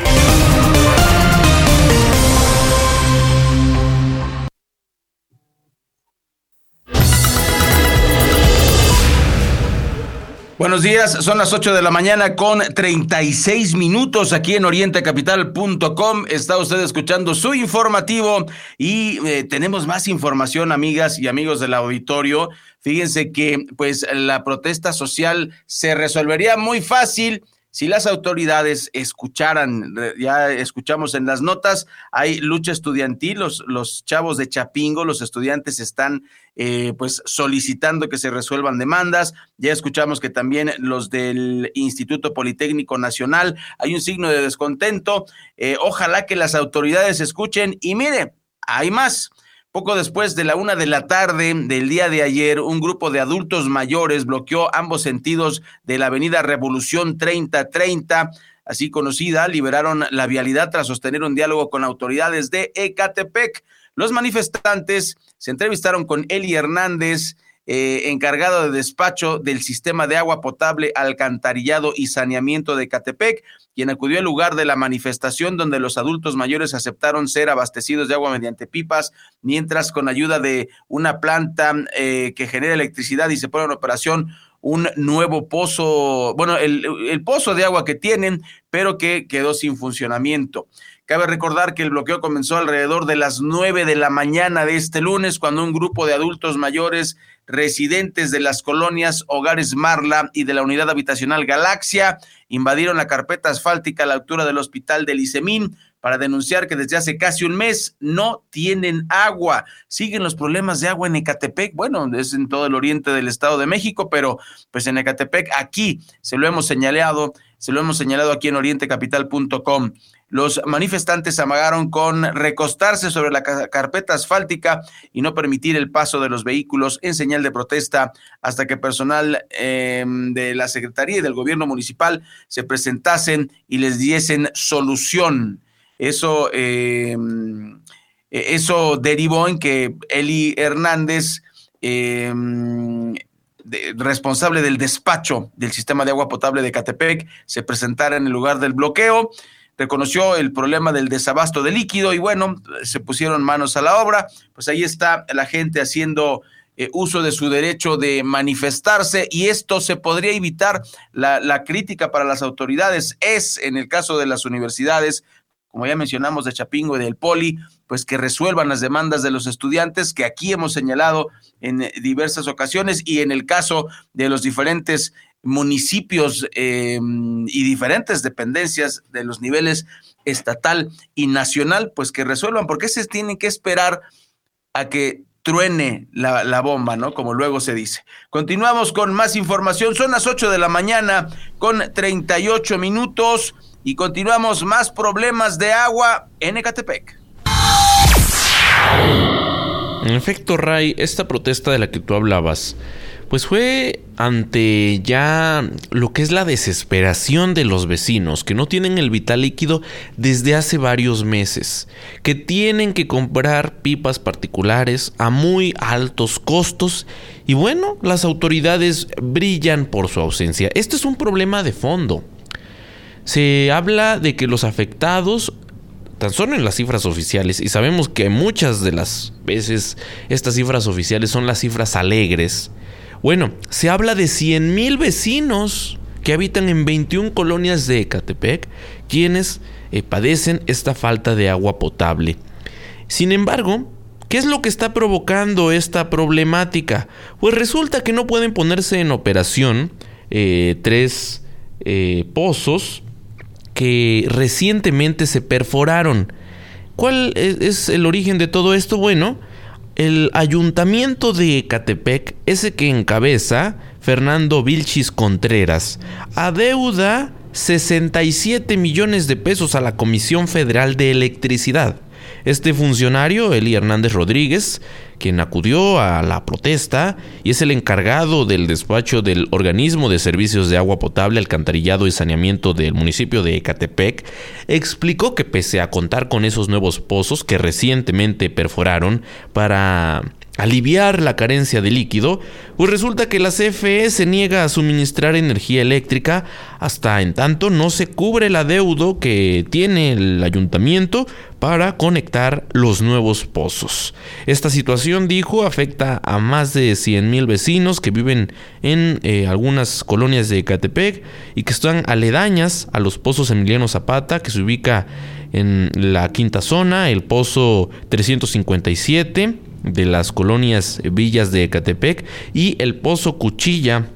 Buenos días, son las 8 de la mañana con 36 minutos aquí en orientecapital.com. Está usted escuchando su informativo y eh, tenemos más información, amigas y amigos del auditorio. Fíjense que pues la protesta social se resolvería muy fácil si las autoridades escucharan, ya escuchamos en las notas, hay lucha estudiantil, los, los chavos de Chapingo, los estudiantes están eh, pues solicitando que se resuelvan demandas, ya escuchamos que también los del Instituto Politécnico Nacional, hay un signo de descontento, eh, ojalá que las autoridades escuchen. Y mire, hay más. Poco después de la una de la tarde del día de ayer, un grupo de adultos mayores bloqueó ambos sentidos de la avenida Revolución 3030, así conocida, liberaron la vialidad tras sostener un diálogo con autoridades de Ecatepec. Los manifestantes se entrevistaron con Eli Hernández, eh, encargado de despacho del sistema de agua potable, alcantarillado y saneamiento de Catepec, quien acudió al lugar de la manifestación donde los adultos mayores aceptaron ser abastecidos de agua mediante pipas, mientras con ayuda de una planta eh, que genera electricidad y se pone en operación un nuevo pozo, bueno, el, el, pozo de agua que tienen, pero que quedó sin funcionamiento. Cabe recordar que el bloqueo comenzó alrededor de las nueve de la mañana de este lunes, cuando un grupo de adultos mayores residentes de las colonias Hogares Marla y de la unidad habitacional Galaxia invadieron la carpeta asfáltica a la altura del hospital de Licemín para denunciar que desde hace casi un mes no tienen agua. Siguen los problemas de agua en Ecatepec. Bueno, es en todo el oriente del Estado de México, pero pues en Ecatepec aquí se lo hemos señalado, se lo hemos señalado aquí en orientecapital.com. Los manifestantes amagaron con recostarse sobre la carpeta asfáltica y no permitir el paso de los vehículos en señal de protesta hasta que personal eh, de la Secretaría y del gobierno municipal se presentasen y les diesen solución. Eso, eh, eso derivó en que Eli Hernández, de, responsable del despacho del sistema de agua potable de Catepec, se presentara en el lugar del bloqueo reconoció el problema del desabasto de líquido y bueno, se pusieron manos a la obra, pues ahí está la gente haciendo eh, uso de su derecho de manifestarse y esto se podría evitar. La, la crítica para las autoridades es, en el caso de las universidades, como ya mencionamos, de Chapingo y del Poli, pues que resuelvan las demandas de los estudiantes que aquí hemos señalado en diversas ocasiones y en el caso de los diferentes municipios eh, y diferentes dependencias de los niveles estatal y nacional, pues que resuelvan, porque se tienen que esperar a que truene la, la, bomba, ¿no? Como luego se dice. Continuamos con más información. Son las 8 de la mañana con 38 minutos y continuamos más problemas de agua en Ecatepec. En efecto, Ray, esta protesta de la que tú hablabas, pues fue ante ya lo que es la desesperación de los vecinos, que no tienen el vital líquido desde hace varios meses, que tienen que comprar pipas particulares a muy altos costos y bueno, las autoridades brillan por su ausencia. Este es un problema de fondo. Se habla de que los afectados tan solo en las cifras oficiales, y sabemos que muchas de las veces estas cifras oficiales son las cifras alegres, bueno, se habla de 100.000 vecinos que habitan en 21 colonias de Ecatepec, quienes eh, padecen esta falta de agua potable. Sin embargo, ¿qué es lo que está provocando esta problemática? Pues resulta que no pueden ponerse en operación eh, tres eh, pozos que recientemente se perforaron. ¿Cuál es el origen de todo esto? Bueno, el ayuntamiento de Catepec, ese que encabeza Fernando Vilchis Contreras, adeuda 67 millones de pesos a la Comisión Federal de Electricidad. Este funcionario, Eli Hernández Rodríguez, quien acudió a la protesta y es el encargado del despacho del organismo de servicios de agua potable, alcantarillado y saneamiento del municipio de Ecatepec, explicó que pese a contar con esos nuevos pozos que recientemente perforaron para aliviar la carencia de líquido, pues resulta que la CFE se niega a suministrar energía eléctrica hasta en tanto no se cubre el adeudo que tiene el ayuntamiento para conectar los nuevos pozos. Esta situación, dijo, afecta a más de 100.000 vecinos que viven en eh, algunas colonias de Ecatepec y que están aledañas a los pozos Emiliano Zapata, que se ubica en la quinta zona, el pozo 357 de las colonias Villas de Ecatepec y el Pozo Cuchilla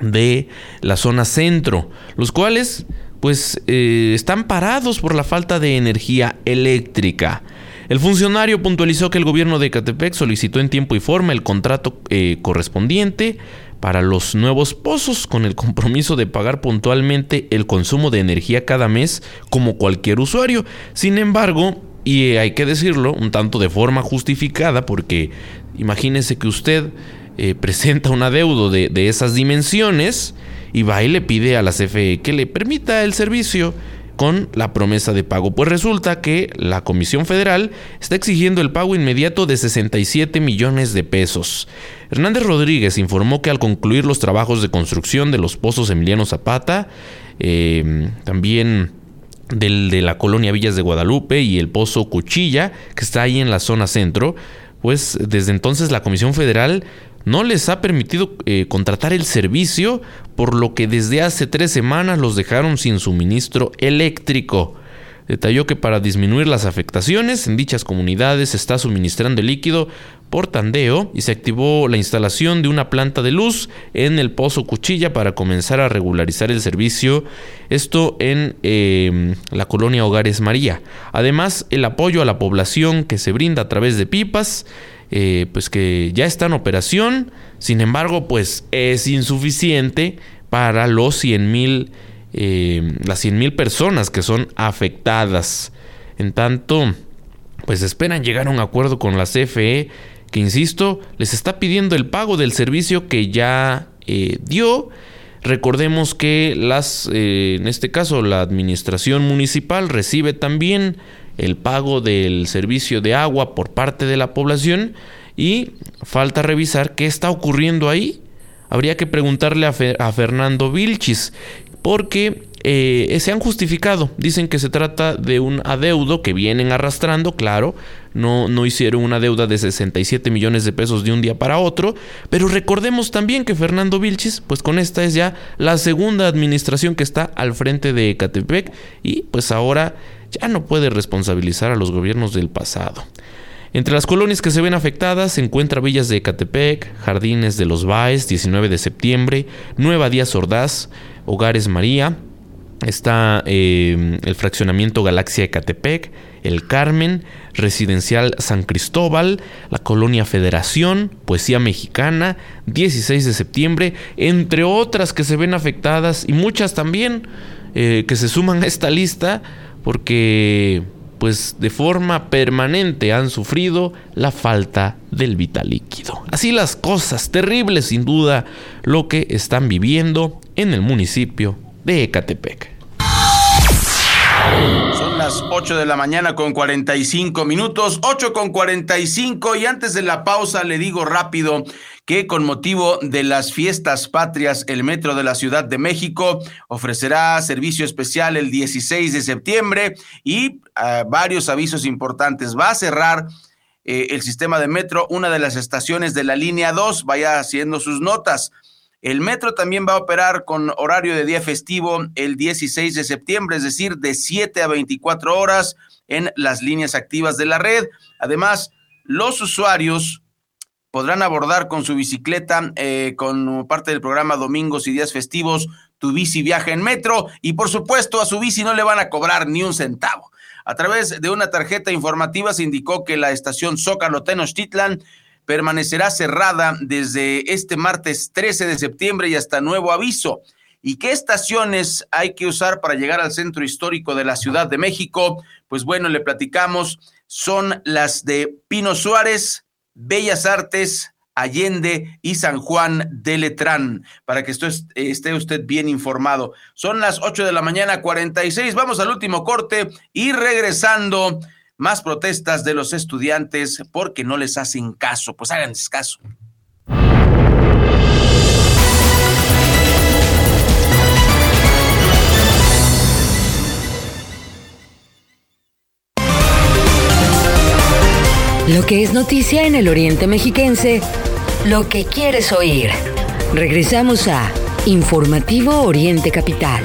de la zona centro, los cuales pues eh, están parados por la falta de energía eléctrica. El funcionario puntualizó que el gobierno de Ecatepec solicitó en tiempo y forma el contrato eh, correspondiente para los nuevos pozos con el compromiso de pagar puntualmente el consumo de energía cada mes como cualquier usuario. Sin embargo, y hay que decirlo un tanto de forma justificada porque imagínese que usted eh, presenta un adeudo de, de, esas dimensiones y va y le pide a la CFE que le permita el servicio con la promesa de pago. Pues resulta que la Comisión Federal está exigiendo el pago inmediato de 67 millones de pesos. Hernández Rodríguez informó que al concluir los trabajos de construcción de los pozos Emiliano Zapata, eh, también del, de la colonia Villas de Guadalupe y el Pozo Cuchilla, que está ahí en la zona centro, pues desde entonces la Comisión Federal no les ha permitido eh, contratar el servicio, por lo que desde hace tres semanas los dejaron sin suministro eléctrico. Detalló que para disminuir las afectaciones en dichas comunidades se está suministrando el líquido por tandeo y se activó la instalación de una planta de luz en el Pozo Cuchilla para comenzar a regularizar el servicio, esto en em, la colonia Hogares María. Además, el apoyo a la población que se brinda a través de pipas, eh, pues que ya está en operación, sin embargo, pues es insuficiente para los 100 mil eh, las 100.000 personas que son afectadas. En tanto, pues esperan llegar a un acuerdo con la CFE que, insisto, les está pidiendo el pago del servicio que ya eh, dio. Recordemos que las, eh, en este caso, la administración municipal recibe también el pago del servicio de agua por parte de la población y falta revisar qué está ocurriendo ahí. Habría que preguntarle a, Fernando Vilchis, porque eh, se han justificado. Dicen que se trata de un adeudo que vienen arrastrando, claro. No, no hicieron una deuda de 67 millones de pesos de un día para otro. Pero recordemos también que Fernando Vilchis, pues con esta es ya la segunda administración que está al frente de Ecatepec y pues ahora ya no puede responsabilizar a los gobiernos del pasado. Entre las colonias que se ven afectadas se encuentra Villas de Ecatepec, Jardines de los Baes, 19 de septiembre, Nueva Díaz Ordaz, Hogares María, está eh, el fraccionamiento Galaxia Ecatepec, el Carmen, Residencial San Cristóbal, la Colonia Federación, Poesía Mexicana, 16 de septiembre, entre otras que se ven afectadas y muchas también eh, que se suman a esta lista porque pues de forma permanente han sufrido la falta del vital líquido. Así las cosas, terribles sin duda, lo que están viviendo en el municipio de Ecatepec. Son las 8 de la mañana con 45 minutos, 8 con 45 y antes de la pausa le digo rápido que con motivo de las fiestas patrias el Metro de la Ciudad de México ofrecerá servicio especial el 16 de septiembre y ah, varios avisos importantes. Va a cerrar eh, el sistema de metro una de las estaciones de la línea 2, vaya haciendo sus notas. El metro también va a operar con horario de día festivo el 16 de septiembre, es decir, de 7 a 24 horas en las líneas activas de la red. Además, los usuarios podrán abordar con su bicicleta eh, con parte del programa Domingos y Días Festivos Tu Bici Viaja en Metro y por supuesto a su bici no le van a cobrar ni un centavo. A través de una tarjeta informativa se indicó que la estación Zócalo Tenochtitlan permanecerá cerrada desde este martes 13 de septiembre y hasta nuevo aviso. ¿Y qué estaciones hay que usar para llegar al centro histórico de la Ciudad de México? Pues bueno, le platicamos, son las de Pino Suárez, Bellas Artes, Allende y San Juan de Letrán, para que esté usted bien informado. Son las 8 de la mañana, 46. Vamos al último corte y regresando más protestas de los estudiantes porque no les hacen caso. Pues háganles caso. Lo que es noticia en el Oriente Mexiquense, lo que quieres oír. Regresamos a Informativo Oriente Capital.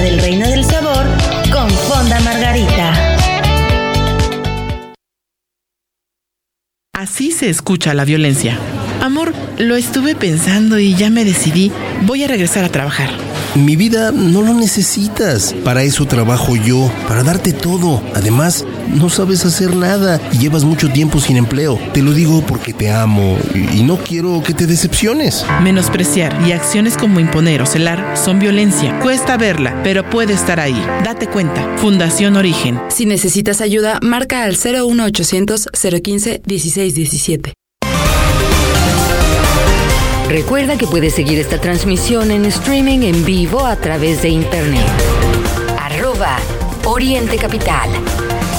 Del reino del sabor con Fonda Margarita. Así se escucha la violencia. Amor, lo estuve pensando y ya me decidí. Voy a regresar a trabajar. Mi vida no lo necesitas. Para eso trabajo yo, para darte todo. Además, no sabes hacer nada y llevas mucho tiempo sin empleo. Te lo digo porque te amo y no quiero que te decepciones. Menospreciar y acciones como imponer o celar son violencia. Cuesta verla, pero puede estar ahí. Date cuenta. Fundación Origen. Si necesitas ayuda, marca al 01800 015 1617. Recuerda que puedes seguir esta transmisión en streaming en vivo a través de internet. Arroba Oriente Capital.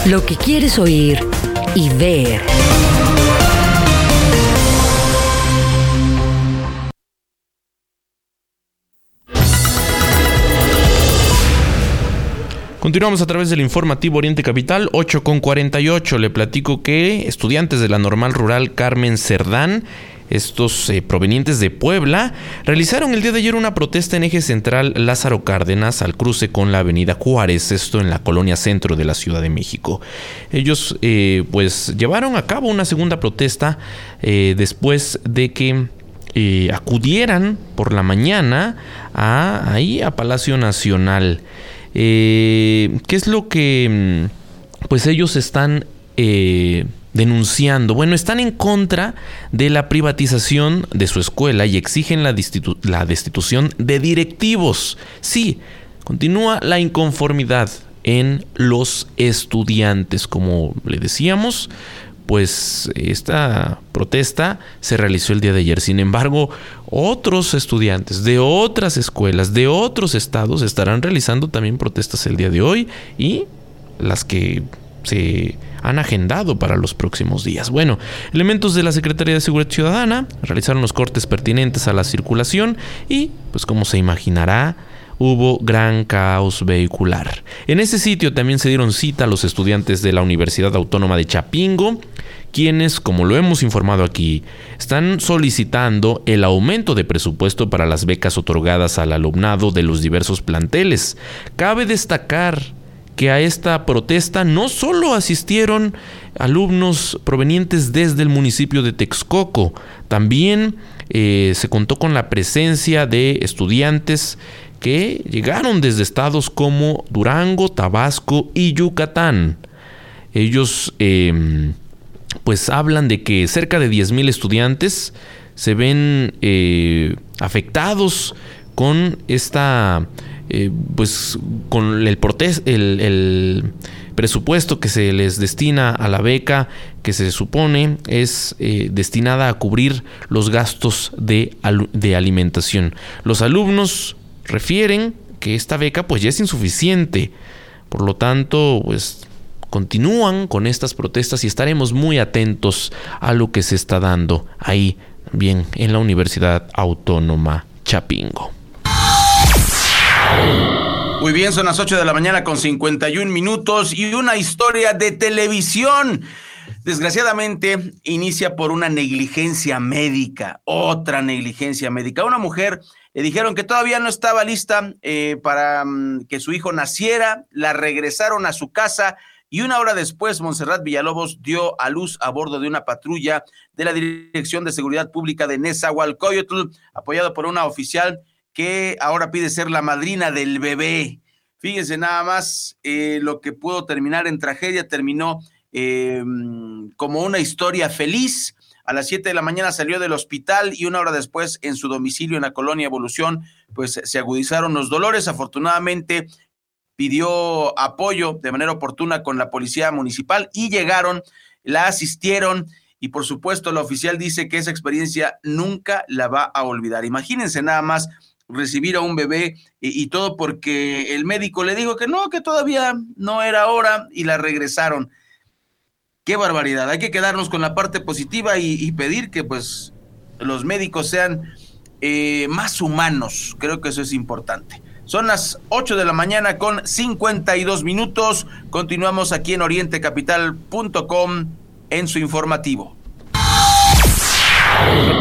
Lo que quieres oír y ver. Continuamos a través del informativo Oriente Capital 8 con 48. Le platico que estudiantes de la normal rural Carmen Cerdán estos eh, provenientes de Puebla, realizaron el día de ayer una protesta en eje central Lázaro Cárdenas al cruce con la avenida Juárez, esto en la colonia centro de la Ciudad de México. Ellos eh, pues llevaron a cabo una segunda protesta eh, después de que acudieran por la mañana a, ahí a Palacio Nacional. ¿Qué es lo que mm, pues ellos están denunciando, bueno, están en contra de la privatización de su escuela y exigen la, la destitución de directivos. Sí, continúa la inconformidad en los estudiantes, como le decíamos, pues esta protesta se realizó el día de ayer. Sin embargo, otros estudiantes de otras escuelas, de otros estados, estarán realizando también protestas el día de hoy y las que se han agendado para los próximos días. Bueno, elementos de la Secretaría de Seguridad Ciudadana realizaron los cortes pertinentes a la circulación y, pues como se imaginará, hubo gran caos vehicular. En ese sitio también se dieron cita a los estudiantes de la Universidad Autónoma de Chapingo, quienes, como lo hemos informado aquí, están solicitando el aumento de presupuesto para las becas otorgadas al alumnado de los diversos planteles. Cabe destacar que a esta protesta no solo asistieron alumnos provenientes desde el municipio de Texcoco, también eh, se contó con la presencia de estudiantes que llegaron desde estados como Durango, Tabasco y Yucatán. Ellos em, pues hablan de que cerca de 10.000 estudiantes se ven eh, afectados con esta eh, pues con el, el, presupuesto que se les destina a la beca que se supone es eh, destinada a cubrir los gastos de, de alimentación. Los alumnos refieren que esta beca pues ya es insuficiente. Por lo tanto, pues continúan con estas protestas y estaremos muy atentos a lo que se está dando ahí, bien, en la Universidad Autónoma Chapingo. Muy bien, son las 8 de la mañana con 51 minutos y una historia de televisión. Desgraciadamente inicia por una negligencia médica, otra negligencia médica. Una mujer le dijeron que todavía no estaba lista eh, para mm, que su hijo naciera, la regresaron a su casa y una hora después Montserrat Villalobos dio a luz a bordo de una patrulla de la Dirección de Seguridad Pública de Nezahualcóyotl, apoyado por una oficial que ahora pide ser la madrina del bebé. Fíjense nada más, eh, lo que pudo terminar en tragedia terminó eh, como una historia feliz. A las 7 de la mañana salió del hospital y una hora después en su domicilio en la colonia Evolución, pues se agudizaron los dolores. Afortunadamente pidió apoyo de manera oportuna con la policía municipal y llegaron, la asistieron y por supuesto la oficial dice que esa experiencia nunca la va a olvidar. Imagínense nada más recibir a un bebé y, todo porque el médico le dijo que no, que todavía no era hora y la regresaron. Qué barbaridad. Hay que quedarnos con la parte positiva y, pedir que pues los médicos sean eh, más humanos. Creo que eso es importante. Son las 8 de la mañana con 52 minutos. Continuamos aquí en orientecapital.com en su informativo.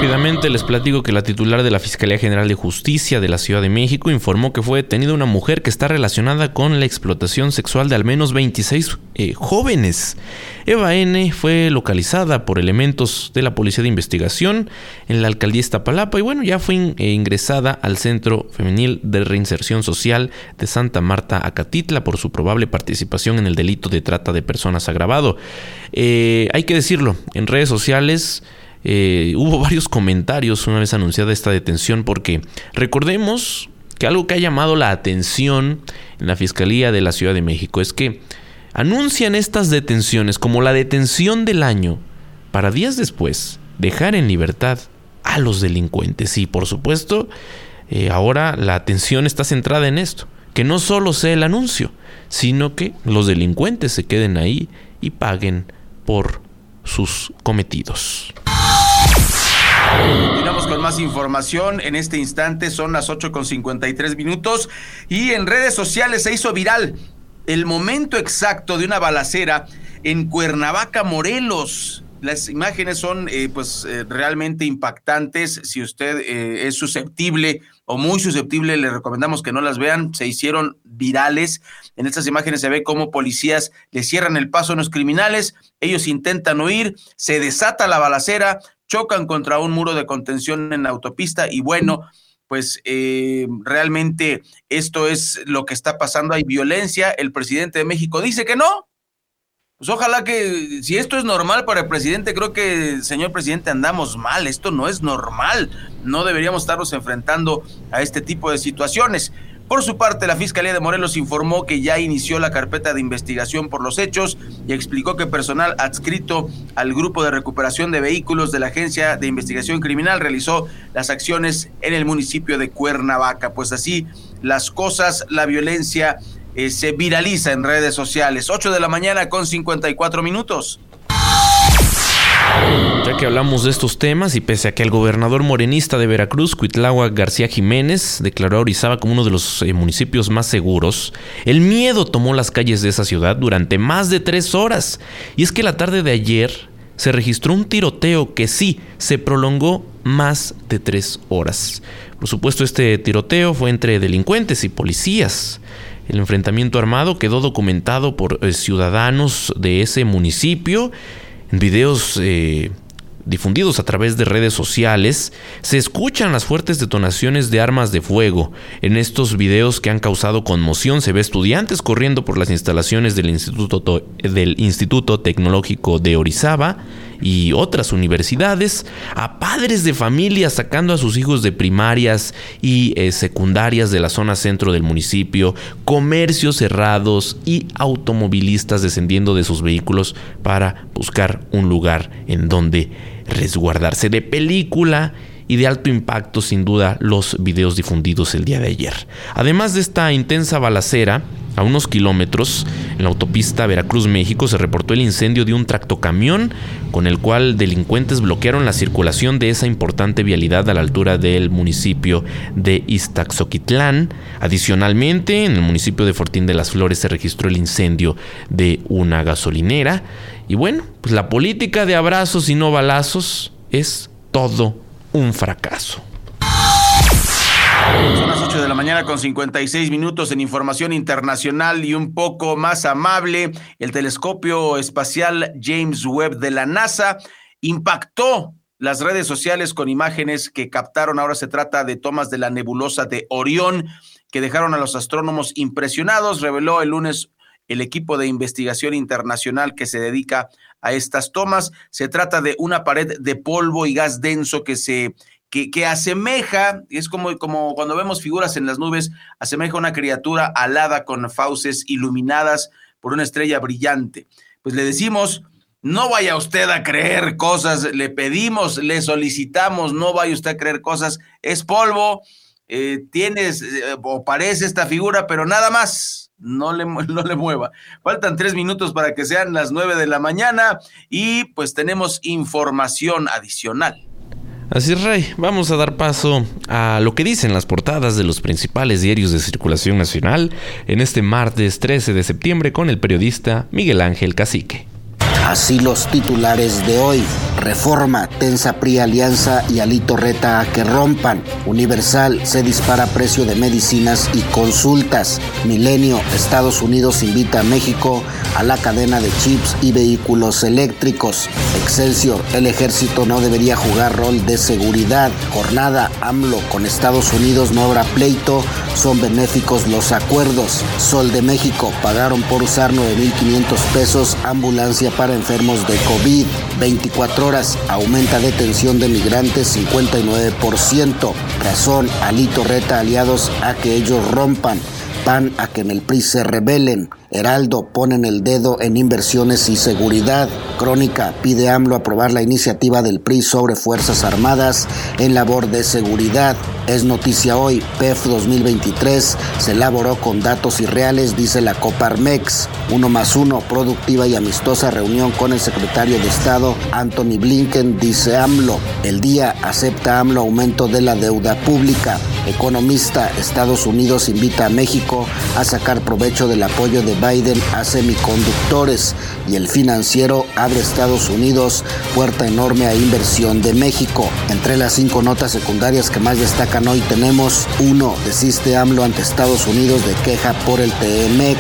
Rápidamente les platico que la titular de la Fiscalía General de Justicia de la Ciudad de México informó que fue detenida una mujer que está relacionada con la explotación sexual de al menos 26 eh, jóvenes. Eva N. fue localizada por elementos de la Policía de Investigación en la alcaldía Iztapalapa y bueno, ya fue eh, ingresada al Centro Femenil de Reinserción Social de Santa Marta, Acatitla, por su probable participación en el delito de trata de personas agravado. Eh, hay que decirlo, en redes sociales eh, hubo varios comentarios una vez anunciada esta detención porque recordemos que algo que ha llamado la atención en la Fiscalía de la Ciudad de México es que anuncian estas detenciones como la detención del año para días después dejar en libertad a los delincuentes. Y por supuesto, eh, ahora la atención está centrada en esto, que no solo sea el anuncio, sino que los delincuentes se queden ahí y paguen por sus cometidos. Continuamos con más información. En este instante son las 8 con 53 minutos y en redes sociales se hizo viral el momento exacto de una balacera en Cuernavaca, Morelos. Las imágenes son eh, pues eh, realmente impactantes. Si usted eh, es susceptible o muy susceptible, le recomendamos que no las vean. Se hicieron virales. En estas imágenes se ve cómo policías le cierran el paso a los criminales. Ellos intentan huir, se desata la balacera, chocan contra un muro de contención en la autopista y bueno, pues eh, realmente esto es lo que está pasando. Hay violencia. El presidente de México dice que no, pues ojalá que si esto es normal para el presidente, creo que, señor presidente, andamos mal. Esto no es normal. No deberíamos estarnos enfrentando a este tipo de situaciones. Por su parte, la Fiscalía de Morelos informó que ya inició la carpeta de investigación por los hechos y explicó que personal adscrito al grupo de recuperación de vehículos de la Agencia de Investigación Criminal realizó las acciones en el municipio de Cuernavaca. Pues así las cosas, la violencia eh, se viraliza en redes sociales. 8 de la mañana con 54 minutos. Ya que hablamos de estos temas y pese a que el gobernador morenista de Veracruz, Cuitláhuac García Jiménez, declaró a Orizaba como uno de los eh, municipios más seguros, el miedo tomó las calles de esa ciudad durante más de tres horas. Y es que la tarde de ayer se registró un tiroteo que sí se prolongó más de tres horas. Por supuesto, este tiroteo fue entre delincuentes y policías. El enfrentamiento armado quedó documentado por eh, ciudadanos de ese municipio videos eh, difundidos a través de redes sociales, se escuchan las fuertes detonaciones de armas de fuego. En estos videos que han causado conmoción se ve estudiantes corriendo por las instalaciones del Instituto, del Instituto Tecnológico de Orizaba, y otras universidades, a padres de familia sacando a sus hijos de primarias y eh, secundarias de la zona centro del municipio, comercios cerrados y automovilistas descendiendo de sus vehículos para buscar un lugar en donde resguardarse. De película y de alto impacto sin duda los videos difundidos el día de ayer. Además de esta intensa balacera, a unos kilómetros, en la autopista Veracruz-México, se reportó el incendio de un tractocamión con el cual delincuentes bloquearon la circulación de esa importante vialidad a la altura del municipio de Iztaxoquitlán. Adicionalmente, en el municipio de Fortín de las Flores se registró el incendio de una gasolinera. Y bueno, pues la política de abrazos y no balazos es todo un fracaso. Son las 8 de la mañana con 56 minutos en información internacional y un poco más amable. El telescopio espacial James Webb de la NASA impactó las redes sociales con imágenes que captaron. Ahora se trata de tomas de la nebulosa de Orión que dejaron a los astrónomos impresionados. Reveló el lunes el equipo de investigación internacional que se dedica a estas tomas. Se trata de una pared de polvo y gas denso que se que, asemeja, es como, como cuando vemos figuras en las nubes, asemeja una criatura alada con fauces iluminadas por una estrella brillante. Pues le decimos, no vaya usted a creer cosas, le pedimos, le solicitamos, no vaya usted a creer cosas, es polvo, eh, tienes eh, o parece esta figura, pero nada más no le, no le mueva. Faltan tres minutos para que sean las nueve de la mañana y pues tenemos información adicional. Así es, Rey. Vamos a dar paso a lo que dicen las portadas de los principales diarios de circulación nacional en este martes 13 de septiembre con el periodista Miguel Ángel Cacique. Así los titulares de hoy. Reforma, Tensa PRI Alianza y Alito Reta a que rompan. Universal, se dispara precio de medicinas y consultas. Milenio, Estados Unidos invita a México a la cadena de chips y vehículos eléctricos. Excelsior, el ejército no debería jugar rol de seguridad. Jornada, AMLO con Estados Unidos no habrá pleito, son benéficos los acuerdos. Sol de México, pagaron por usar 9.500 pesos ambulancia para enfermos de COVID. 24 horas, aumenta detención de migrantes 59%. Razón, Alito reta aliados a que ellos rompan. PAN a que en el PRI se rebelen. Heraldo ponen el dedo en inversiones y seguridad. Crónica pide AMLO aprobar la iniciativa del PRI sobre Fuerzas Armadas en labor de seguridad. Es noticia hoy, PEF 2023 se elaboró con datos irreales, dice la Coparmex. Uno más uno, productiva y amistosa reunión con el secretario de Estado Anthony Blinken, dice AMLO. El día acepta AMLO aumento de la deuda pública. Economista, Estados Unidos invita a México a sacar provecho del apoyo de Biden a semiconductores y el financiero abre Estados Unidos puerta enorme a inversión de México. Entre las cinco notas secundarias que más destacan hoy tenemos uno, Desiste AMLO ante Estados Unidos de queja por el TEMEC.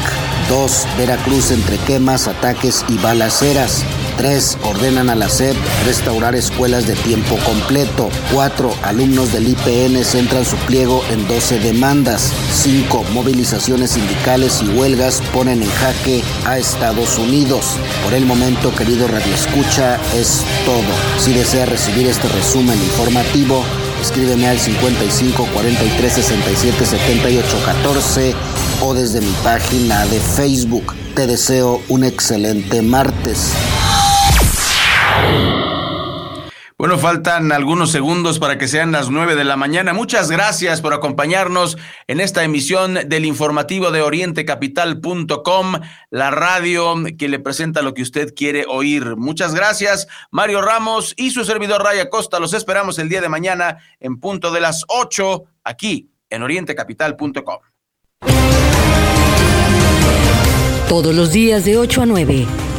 2. Veracruz entre quemas, ataques y balaceras. 3. Ordenan a la SEP restaurar escuelas de tiempo completo. 4. Alumnos del IPN centran su pliego en 12 demandas. 5. Movilizaciones sindicales y huelgas ponen en jaque a Estados Unidos. Por el momento, querido Radio Escucha, es todo. Si desea recibir este resumen informativo, escríbeme al 55 43 67 78 14 o desde mi página de Facebook. Te deseo un excelente martes. Bueno, faltan algunos segundos para que sean las nueve de la mañana. Muchas gracias por acompañarnos en esta emisión del informativo de orientecapital.com, la radio que le presenta lo que usted quiere oír. Muchas gracias, Mario Ramos y su servidor Raya Costa. Los esperamos el día de mañana en punto de las ocho aquí en orientecapital.com. Todos los días de 8 a 9,